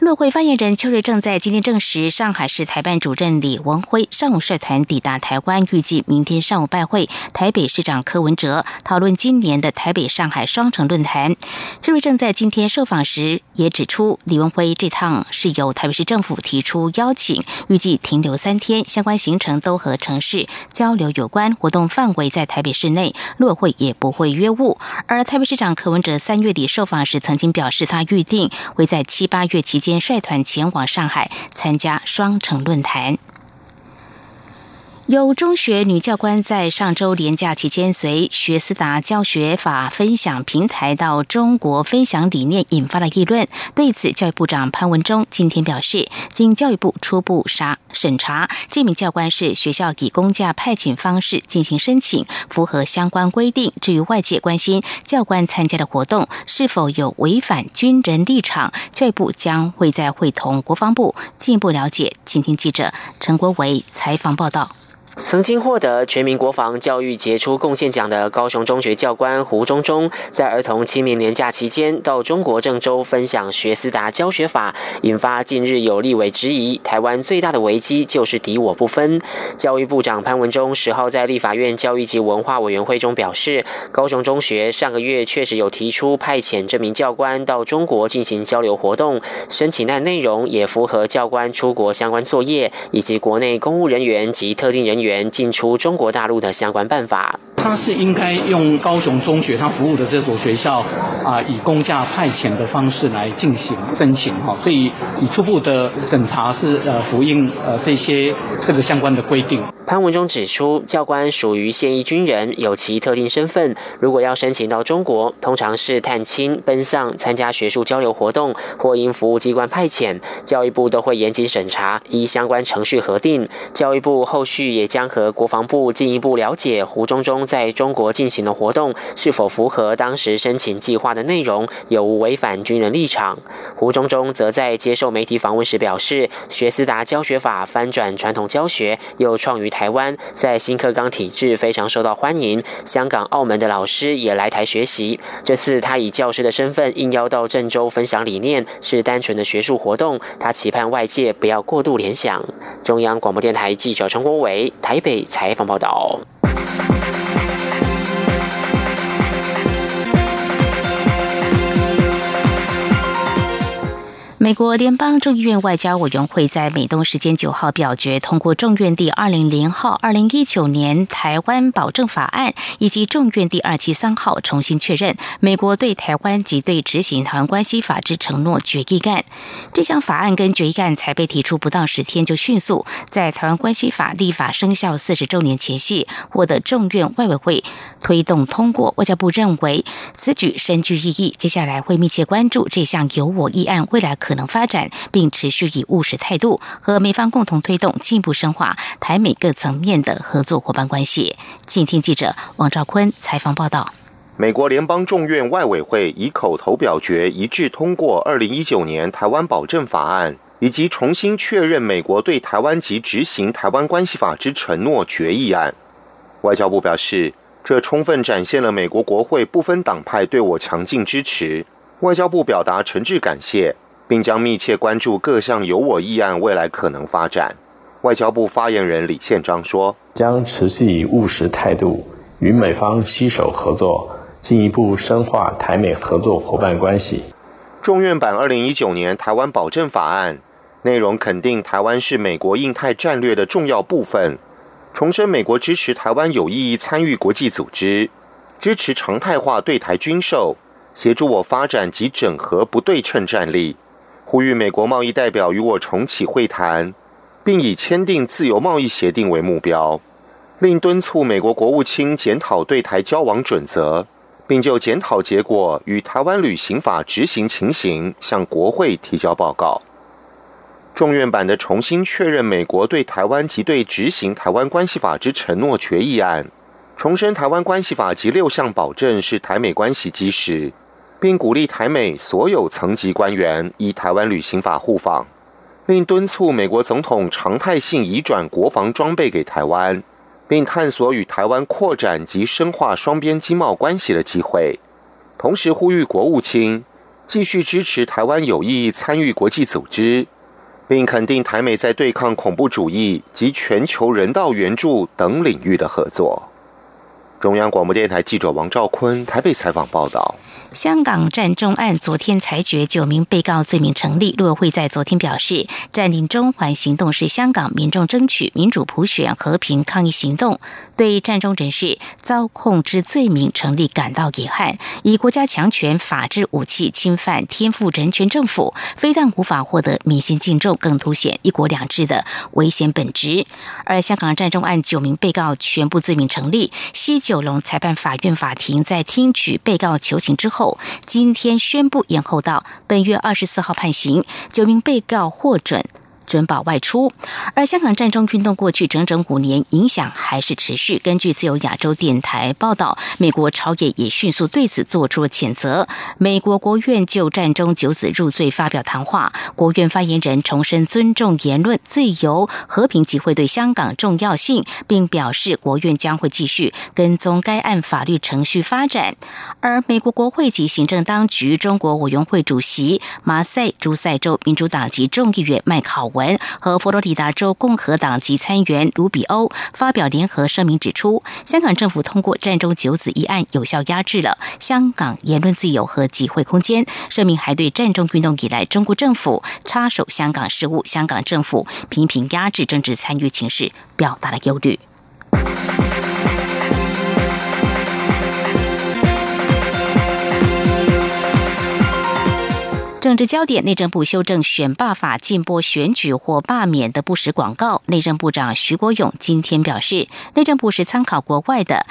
陆会发言人邱瑞正在今天证实，上海市台办主任李文辉上午率团抵达台湾，预计明天上午拜会台北市长柯文哲，讨论今年的台北上海双城论坛。邱瑞正在今天受访时也指出，李文辉这趟是由台北市政府提出邀请，预计停留三天，相关行程都和城市交流有关，活动范围在台北市内，陆会也不会约误。而台北市长柯文哲三月底受访时曾经表示，他预定会在七八月期间。率团前往上海参加双城论坛。有中学女教官在上周连假期间随学思达教学法分享平台到中国分享理念，引发了议论。对此，教育部长潘文忠今天表示，经教育部初步查审查，这名教官是学校以公假派遣方式进行申请，符合相关规定。至于外界关心教官参加的活动是否有违反军人立场，教育部将会在会同国防部进一步了解。今天记者陈国伟采访报道。曾经获得全民国防教育杰出贡献奖的高雄中学教官胡忠忠，在儿童清明年假期间到中国郑州分享学思达教学法，引发近日有立委质疑：台湾最大的危机就是敌我不分。教育部长潘文忠十号在立法院教育及文化委员会中表示，高雄中学上个月确实有提出派遣这名教官到中国进行交流活动，申请案内容也符合教官出国相关作业以及国内公务人员及特定人员。进出中国大陆的相关办法，他是应该用高雄中学他服务的这所学校啊，以公假派遣的方式来进行申请哈，所以以初步的审查是呃符应呃这些这个相关的规定。潘文中指出，教官属于现役军人，有其特定身份，如果要申请到中国，通常是探亲、奔丧、参加学术交流活动，或因服务机关派遣，教育部都会严谨审查，依相关程序核定。教育部后续也将和国防部进一步了解胡中中。在中国进行的活动是否符合当时申请计划的内容，有无违反军人立场。胡忠忠则在接受媒体访问时表示，学思达教学法翻转传统教学，又创于台湾，在新课纲体制非常受到欢迎，香港、澳门的老师也来台学习。这次他以教师的身份应邀到郑州分享理念，是单纯的学术活动。他期盼外界不要过度联想。中央广播电台记者陈国伟台北采访报道。美国联邦众议院外交委员会在美东时间九号表决通过众院第二零零号二零一九年台湾保证法案，以及众院第二七三号重新确认美国对台湾及对执行台湾关系法之承诺决议案。这项法案跟决议案才被提出不到十天，就迅速在台湾关系法立法生效四十周年前夕获得众院外委会推动通过。外交部认为此举深具意义，接下来会密切关注这项由我议案未来可。能发展，并持续以务实态度和美方共同推动进一步深化台美各层面的合作伙伴关系。请听记者王兆坤采访报道。美国联邦众院外委会以口头表决一致通过《二零一九年台湾保证法案》，以及重新确认美国对台湾及执行台湾关系法之承诺决议案。外交部表示，这充分展现了美国国会不分党派对我强劲支持。外交部表达诚挚感谢。并将密切关注各项有我议案未来可能发展。外交部发言人李宪章说：“将持续以务实态度与美方携手合作，进一步深化台美合作伙伴关系。”众院版二零一九年台湾保证法案内容肯定台湾是美国印太战略的重要部分，重申美国支持台湾有意义参与国际组织，支持常态化对台军售，协助我发展及整合不对称战力。呼吁美国贸易代表与我重启会谈，并以签订自由贸易协定为目标，另敦促美国国务卿检讨对台交往准则，并就检讨结果与台湾旅行法执行情形向国会提交报告。众院版的重新确认美国对台湾及对执行台湾关系法之承诺决议案，重申台湾关系法及六项保证是台美关系基石。并鼓励台美所有层级官员以台湾旅行法互访，另敦促美国总统常态性移转国防装备给台湾，并探索与台湾扩展及深化双边经贸关系的机会。同时呼吁国务卿继续支持台湾有意参与国际组织，并肯定台美在对抗恐怖主义及全球人道援助等领域的合作。中央广播电台记者王兆坤台北采访报道。香港战中案昨天裁决九名被告罪名成立。陆委会在昨天表示，占领中环行动是香港民众争取民主普选、和平抗议行动，对战中人士遭控之罪名成立感到遗憾。以国家强权、法治武器侵犯天赋人权，政府非但无法获得民心敬重，更凸显一国两制的危险本质。而香港战中案九名被告全部罪名成立，西九龙裁判法院法庭在听取被告求情之后。今天宣布延后到本月二十四号判刑，九名被告获准。准保外出，而香港战争运动过去整整五年，影响还是持续。根据自由亚洲电台报道，美国朝野也迅速对此做出了谴责。美国国务院就战中九子入罪发表谈话，国务院发言人重申尊重言论自由、和平集会对香港重要性，并表示国务院将会继续跟踪该案法律程序发展。而美国国会及行政当局中国委员会主席马赛诸塞州民主党籍众议员麦考文。文和佛罗里达州共和党籍参议员卢比欧发表联合声明，指出香港政府通过战中九子一案，有效压制了香港言论自由和集会空间。声明还对战中运动以来中国政府插手香港事务、香港政府频频压制政治参与情势表达了忧虑。政治焦点：内政部修正选罢法，禁播选举或罢免的不实广告。内政部长徐国勇今天表示，内政部是参考国外的。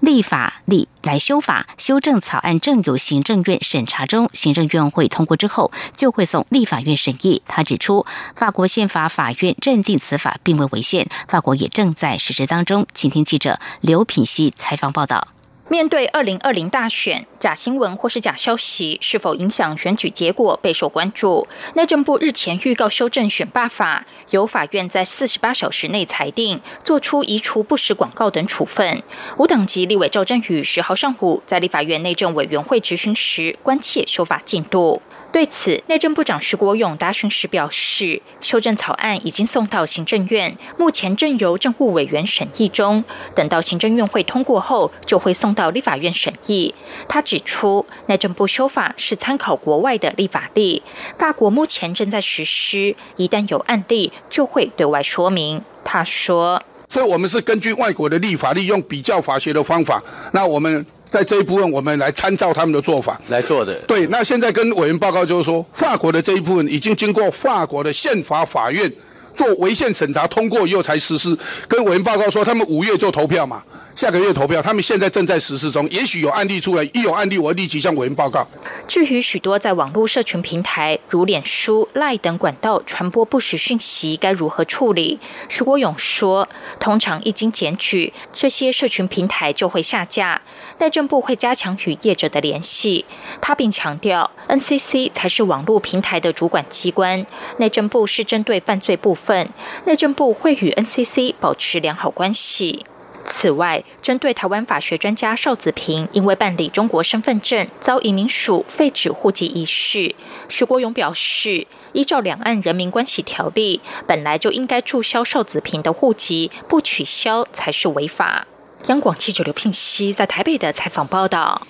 立法立来修法，修正草案正由行政院审查中，行政院会通过之后，就会送立法院审议。他指出，法国宪法法院认定此法并未违宪，法国也正在实施当中。请听记者刘品熙采访报道。面对二零二零大选，假新闻或是假消息是否影响选举结果备受关注。内政部日前预告修正选罢法，由法院在四十八小时内裁定，做出移除不实广告等处分。无党籍立委赵振宇十号上午在立法院内政委员会质询时，关切修法进度。对此，内政部长徐国勇答询时表示，修正草案已经送到行政院，目前正由政务委员审议中，等到行政院会通过后，就会送到立法院审议。他指出，内政部修法是参考国外的立法例，法国目前正在实施，一旦有案例，就会对外说明。他说：“所以我们是根据外国的立法，利用比较法学的方法，那我们。”在这一部分，我们来参照他们的做法来做的。对，那现在跟委员报告就是说，法国的这一部分已经经过法国的宪法法院。做违宪审查通过以后才实施，跟委员报告说他们五月就投票嘛，下个月投票，他们现在正在实施中，也许有案例出来，一有案例我立即向委员报告。至于许多在网络社群平台如脸书、赖等管道传播不实讯息，该如何处理？徐国勇说，通常一经检举，这些社群平台就会下架，内政部会加强与业者的联系。他并强调，NCC 才是网络平台的主管机关，内政部是针对犯罪部。份内政部会与 NCC 保持良好关系。此外，针对台湾法学专家邵子平因为办理中国身份证遭移民署废止户籍一事，徐国勇表示，依照两岸人民关系条例，本来就应该注销邵子平的户籍，不取消才是违法。央广记者刘聘熙在台北的采访报道。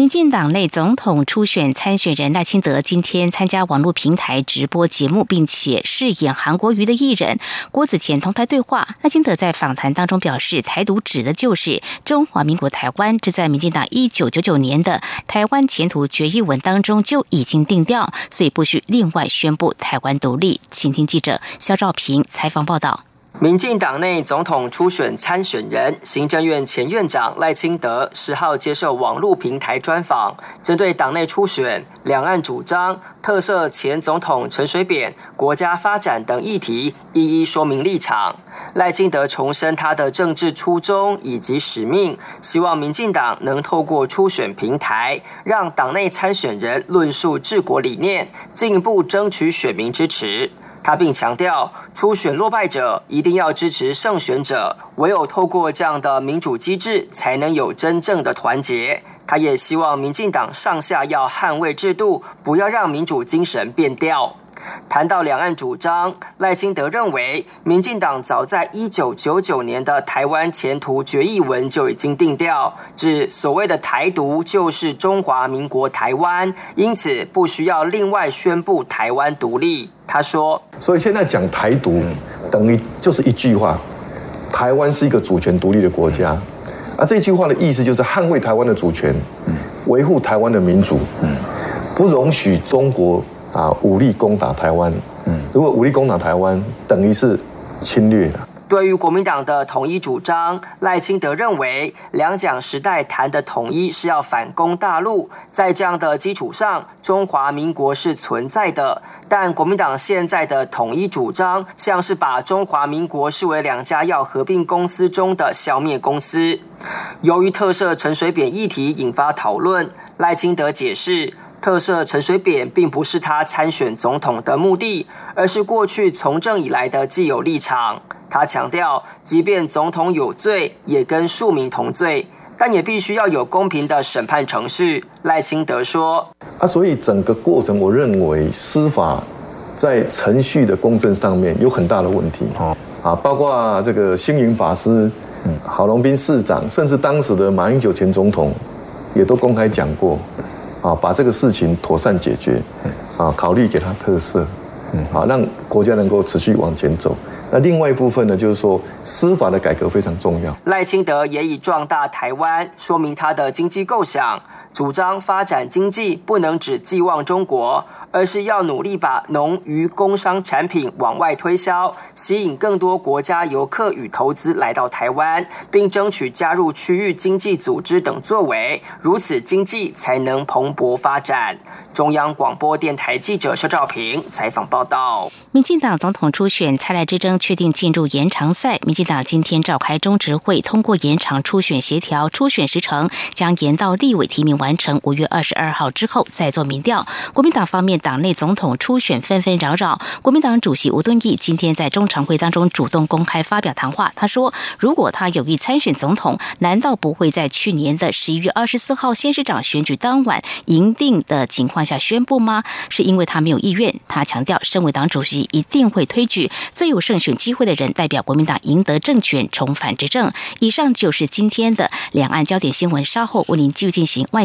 民进党内总统初选参选人赖清德今天参加网络平台直播节目，并且饰演韩国瑜的艺人郭子乾同台对话。赖清德在访谈当中表示，台独指的就是中华民国台湾，这在民进党一九九九年的台湾前途决议文当中就已经定调，所以不需另外宣布台湾独立。请听记者肖兆平采访报道。民进党内总统初选参选人、行政院前院长赖清德十号接受网络平台专访，针对党内初选、两岸主张、特赦前总统陈水扁、国家发展等议题，一一说明立场。赖清德重申他的政治初衷以及使命，希望民进党能透过初选平台，让党内参选人论述治国理念，进一步争取选民支持。他并强调，初选落败者一定要支持胜选者，唯有透过这样的民主机制，才能有真正的团结。他也希望民进党上下要捍卫制度，不要让民主精神变调。谈到两岸主张，赖清德认为，民进党早在一九九九年的台湾前途决议文就已经定调，指所谓的台独就是中华民国台湾，因此不需要另外宣布台湾独立。他说：“所以现在讲台独，等于就是一句话，台湾是一个主权独立的国家，那这句话的意思就是捍卫台湾的主权，维护台湾的民主，不容许中国。”啊！武力攻打台湾，如果武力攻打台湾，等于是侵略了。对于国民党的统一主张，赖清德认为，两蒋时代谈的统一是要反攻大陆，在这样的基础上，中华民国是存在的。但国民党现在的统一主张，像是把中华民国视为两家要合并公司中的消灭公司。由于特赦陈水扁议题引发讨论，赖清德解释。特赦陈水扁并不是他参选总统的目的，而是过去从政以来的既有立场。他强调，即便总统有罪，也跟庶民同罪，但也必须要有公平的审判程序。赖清德说：“啊，所以整个过程，我认为司法在程序的公正上面有很大的问题。哦，啊，包括这个星云法师、郝龙斌市长，甚至当时的马英九前总统，也都公开讲过。”啊，把这个事情妥善解决，啊，考虑给他特色，啊，让国家能够持续往前走。那另外一部分呢，就是说司法的改革非常重要。赖清德也以壮大台湾说明他的经济构想。主张发展经济不能只寄望中国。而是要努力把农渔工商产品往外推销，吸引更多国家游客与投资来到台湾，并争取加入区域经济组织等作为，如此经济才能蓬勃发展。中央广播电台记者肖兆平采访报道。民进党总统初选蔡赖之争确定进入延长赛，民进党今天召开中执会，通过延长初选协调，初选时程将延到立委提名完成五月二十二号之后再做民调。国民党方面，党内总统初选纷纷扰扰，国民党主席吴敦义今天在中常会当中主动公开发表谈话，他说：“如果他有意参选总统，难道不会在去年的十一月二十四号县市长选举当晚赢定的情况？”下宣布吗？是因为他没有意愿。他强调，身为党主席，一定会推举最有胜选机会的人，代表国民党赢得政权，重返执政。以上就是今天的两岸焦点新闻。稍后为您继续进行外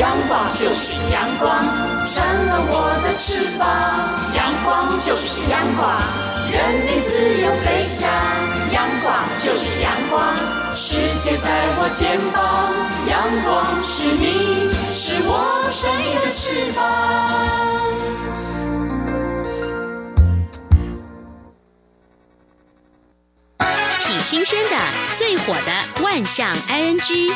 阳光就是阳光，扇了我的翅膀。阳光就是阳光，任你自由飞翔。阳光就是阳光，世界在我肩膀。阳光是你，是我生命的翅膀。挺新鲜的，最火的万象 ING。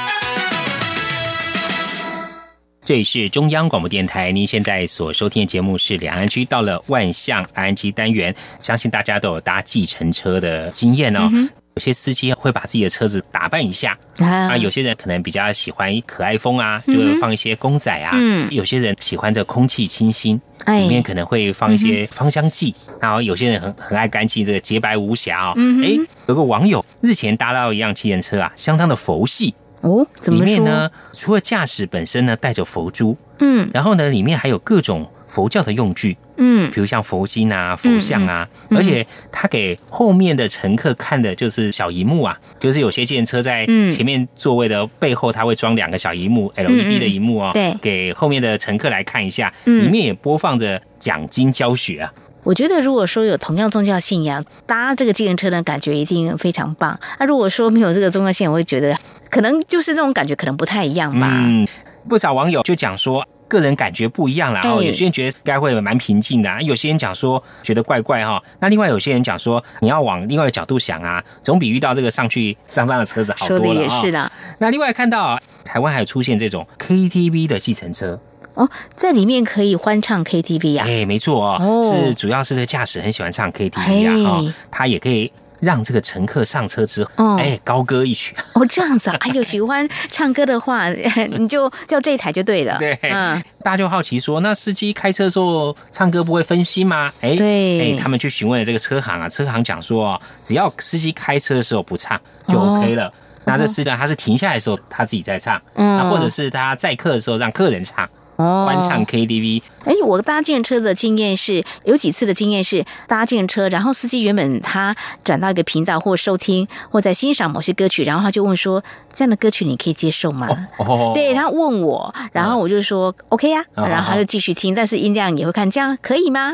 这里是中央广播电台，您现在所收听的节目是两岸区到了万象安居单元，相信大家都有搭计程车的经验哦。有些司机会把自己的车子打扮一下啊，有些人可能比较喜欢可爱风啊，就会放一些公仔啊。嗯，有些人喜欢这空气清新，里面可能会放一些芳香剂。然后有些人很很爱干净，这个洁白无瑕哦。哎，有个网友日前搭到一辆汽车啊，相当的佛系。哦，里面呢，除了驾驶本身呢带着佛珠，嗯，然后呢，里面还有各种佛教的用具，嗯，比如像佛经啊、佛像啊，而且他给后面的乘客看的就是小荧幕啊，就是有些电车在前面座位的背后，他会装两个小荧幕，LED 的荧幕哦，对，给后面的乘客来看一下，里面也播放着讲经教学啊。我觉得，如果说有同样宗教信仰，搭这个计程车呢，感觉一定非常棒。那如果说没有这个宗教信仰，我会觉得可能就是那种感觉可能不太一样吧。嗯，不少网友就讲说，个人感觉不一样啦。然后有些人觉得该会蛮平静的，有些人讲说觉得怪怪哈。那另外有些人讲说，你要往另外一个角度想啊，总比遇到这个上去脏脏的车子好多了。说的也是的。那另外看到台湾还有出现这种 KTV 的计程车。哦，在里面可以欢唱 KTV 呀？哎，没错哦，是主要是这个驾驶很喜欢唱 KTV 啊，哈，他也可以让这个乘客上车之后，哎，高歌一曲。哦，这样子啊，哎呦，喜欢唱歌的话，你就叫这一台就对了。对，嗯，大家就好奇说，那司机开车的时候唱歌不会分心吗？哎，对，哎，他们去询问了这个车行啊，车行讲说，只要司机开车的时候不唱就 OK 了。那这司机他是停下来的时候他自己在唱，那或者是他载客的时候让客人唱。哦，欢唱 KTV。哎，我搭建车的经验是有几次的经验是搭建车，然后司机原本他转到一个频道或收听或在欣赏某些歌曲，然后他就问说：“这样的歌曲你可以接受吗？”哦，对，然后问我，然后我就说 OK 呀，然后他就继续听，但是音量也会看，这样可以吗？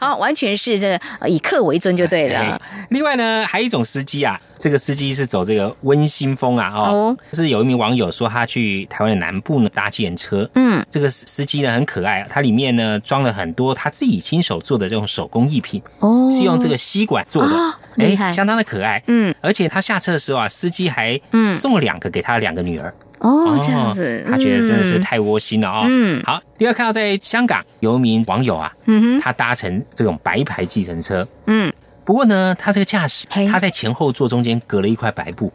啊，完全是这以客为尊就对了。另外呢，还有一种司机啊，这个司机是走这个温馨风啊，哦，是有一名网友说他去台湾的南部呢搭建车，嗯，这个司机呢很可爱，他里里面呢装了很多他自己亲手做的这种手工艺品，哦，是用这个吸管做的，哎，相当的可爱，嗯，而且他下车的时候啊，司机还送了两个给他两个女儿，哦，这样子，他觉得真的是太窝心了哦。嗯，好，第二看到在香港有一名网友啊，嗯哼，他搭乘这种白牌计程车，嗯，不过呢，他这个驾驶他在前后座中间隔了一块白布。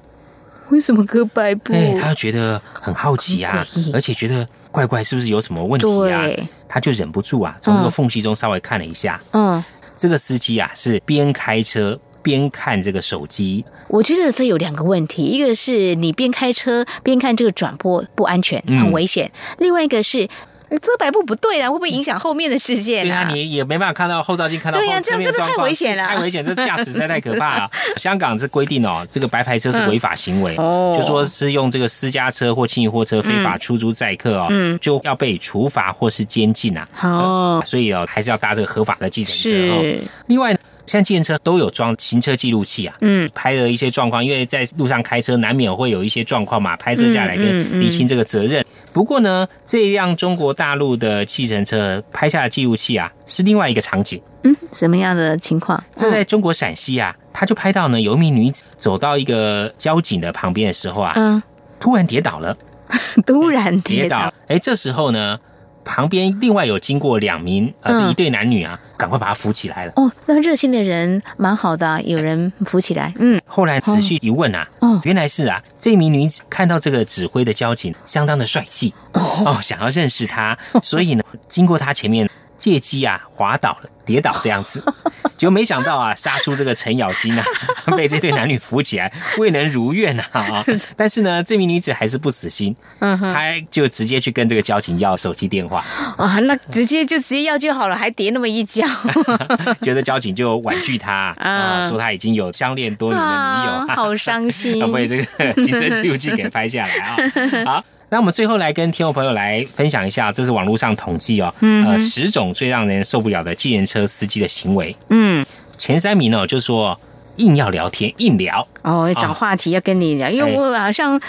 为什么割白布？哎，他觉得很好奇啊，而且觉得怪怪，是不是有什么问题啊？他就忍不住啊，从这个缝隙中稍微看了一下。嗯，这个司机啊是边开车边看这个手机。我觉得这有两个问题，一个是你边开车边看这个转播不安全，很危险；另外一个是。遮白布不对啊，会不会影响后面的世界？对啊，你也没办法看到后照镜，看到对呀，这样真的太危险了，太危险，这驾驶实在太可怕了。香港这规定哦，这个白牌车是违法行为，就说是用这个私家车或轻型货车非法出租载客哦，就要被处罚或是监禁啊。好，所以哦，还是要搭这个合法的计程车哦。另外。像计程车都有装行车记录器啊，嗯，拍的一些状况，因为在路上开车难免会有一些状况嘛，拍摄下来跟厘清这个责任。不过呢，这辆中国大陆的计程车拍下的记录器啊，是另外一个场景。嗯，什么样的情况？这在中国陕西啊，他就拍到呢，有一名女子走到一个交警的旁边的时候啊，嗯，突然跌倒了，突然跌倒。哎，这时候呢。旁边另外有经过两名这一对男女啊，赶快把他扶起来了。哦，那热心的人蛮好的，有人扶起来。嗯，后来仔细一问啊，哦，原来是啊，这名女子看到这个指挥的交警相当的帅气哦，想要认识他，所以呢，经过他前面。借机啊滑倒了，跌倒这样子，就没想到啊杀出这个程咬金啊，被这对男女扶起来，未能如愿啊。但是呢，这名女子还是不死心，嗯，她就直接去跟这个交警要手机电话。啊，那直接就直接要就好了，还跌那么一跤，觉得交警就婉拒他啊，说他已经有相恋多年的女友，好伤心，要被这个行车记录器给拍下来啊，好。那我们最后来跟听众朋友来分享一下，这是网络上统计哦，呃，十种最让人受不了的计程车司机的行为。嗯，前三名呢，就是说硬要聊天，硬聊哦，找话题要跟你聊，因为我好像。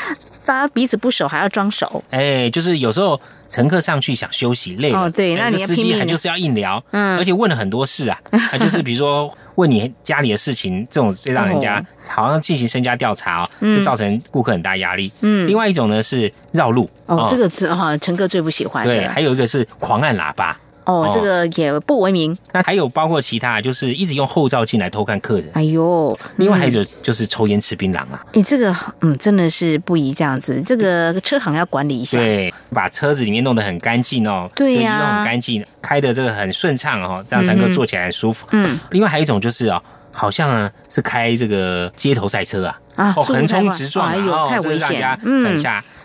大家彼此不熟还要装熟，哎，就是有时候乘客上去想休息累了，哦，对，那你司机还就是要硬聊，嗯，而且问了很多事啊，啊，就是比如说问你家里的事情，这种最让人家好像进行身家调查哦，就造成顾客很大压力。嗯，另外一种呢是绕路，哦，这个是哈乘客最不喜欢。对，还有一个是狂按喇叭。哦，这个也不文明。那还有包括其他，就是一直用后照镜来偷看客人。哎呦，另外还有就是抽烟吃槟榔啊。你这个嗯，真的是不宜这样子。这个车行要管理一下。对，把车子里面弄得很干净哦。对呀，弄很干净，开的这个很顺畅哦，这样乘客坐起来很舒服。嗯。另外还有一种就是哦，好像呢是开这个街头赛车啊，啊，横冲直撞，哎呦，太危险。嗯。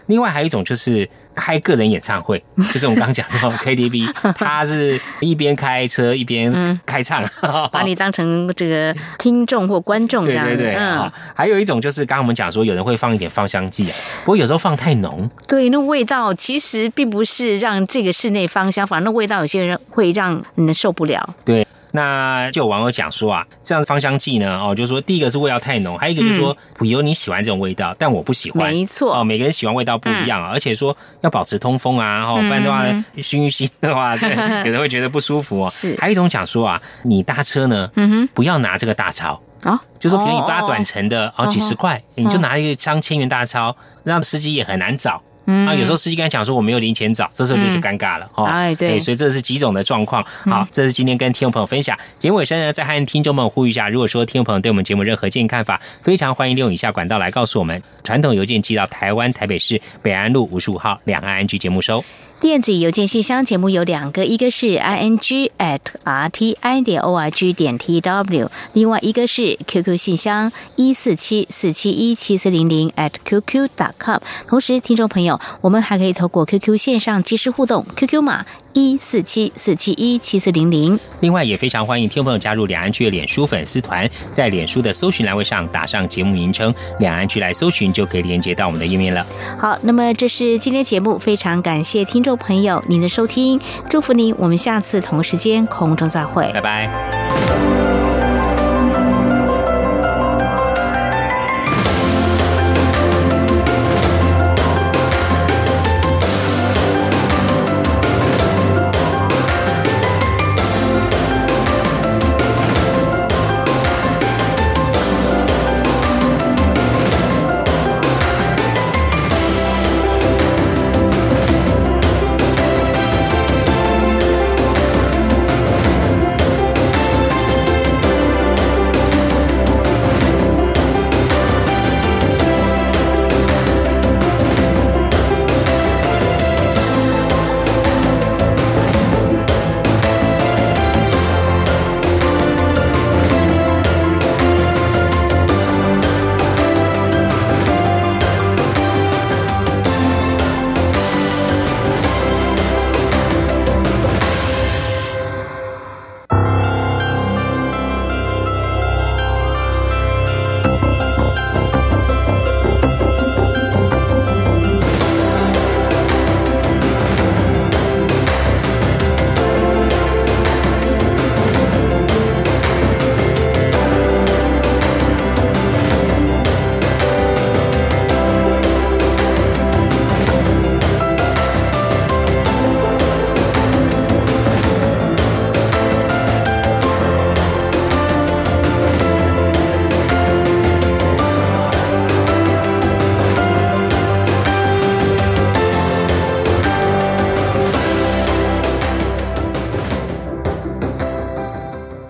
另外还有一种就是开个人演唱会，就是我们刚刚讲到 KTV，他是一边开车一边开唱，把你当成这个听众或观众这样。对对对，嗯。还有一种就是刚刚我们讲说，有人会放一点芳香剂啊，不过有时候放太浓，对，那味道其实并不是让这个室内芳香，反而那味道有些人会让人受不了。对。那就有网友讲说啊，这样的芳香剂呢，哦，就是说第一个是味道太浓，还有一个就是说，比如你喜欢这种味道，但我不喜欢，没错，哦，每个人喜欢味道不一样啊，而且说要保持通风啊，哦，不然的话熏一熏的话，有人会觉得不舒服哦。是，还有一种讲说啊，你搭车呢，嗯哼，不要拿这个大钞啊，就说比如你搭短程的，哦，几十块，你就拿一张千元大钞，让司机也很难找。啊，有时候司机跟他讲说我没有零钱找，这时候就是尴尬了哦。哎，对，所以这是几种的状况。好，这是今天跟听众朋友分享。节目尾声呢，再和听众们呼吁一下，如果说听众朋友对我们节目任何建议看法，非常欢迎利用以下管道来告诉我们。传统邮件寄到台湾台北市北安路五十五号两岸安居节目收。电子邮件信箱节目有两个，一个是 i n g at r t i 点 o r g 点 t w，另外一个是 QQ 信箱一四七四七一七四零零 at qq dot com。同时，听众朋友，我们还可以透过 QQ 线上即时互动，QQ 码一四七四七一七四零零。另外，也非常欢迎听众朋友加入两岸区的脸书粉丝团，在脸书的搜寻栏位上打上节目名称“两岸区”来搜寻，就可以连接到我们的页面了。好，那么这是今天节目，非常感谢听朋友，您的收听，祝福您，我们下次同时间空中再会，拜拜。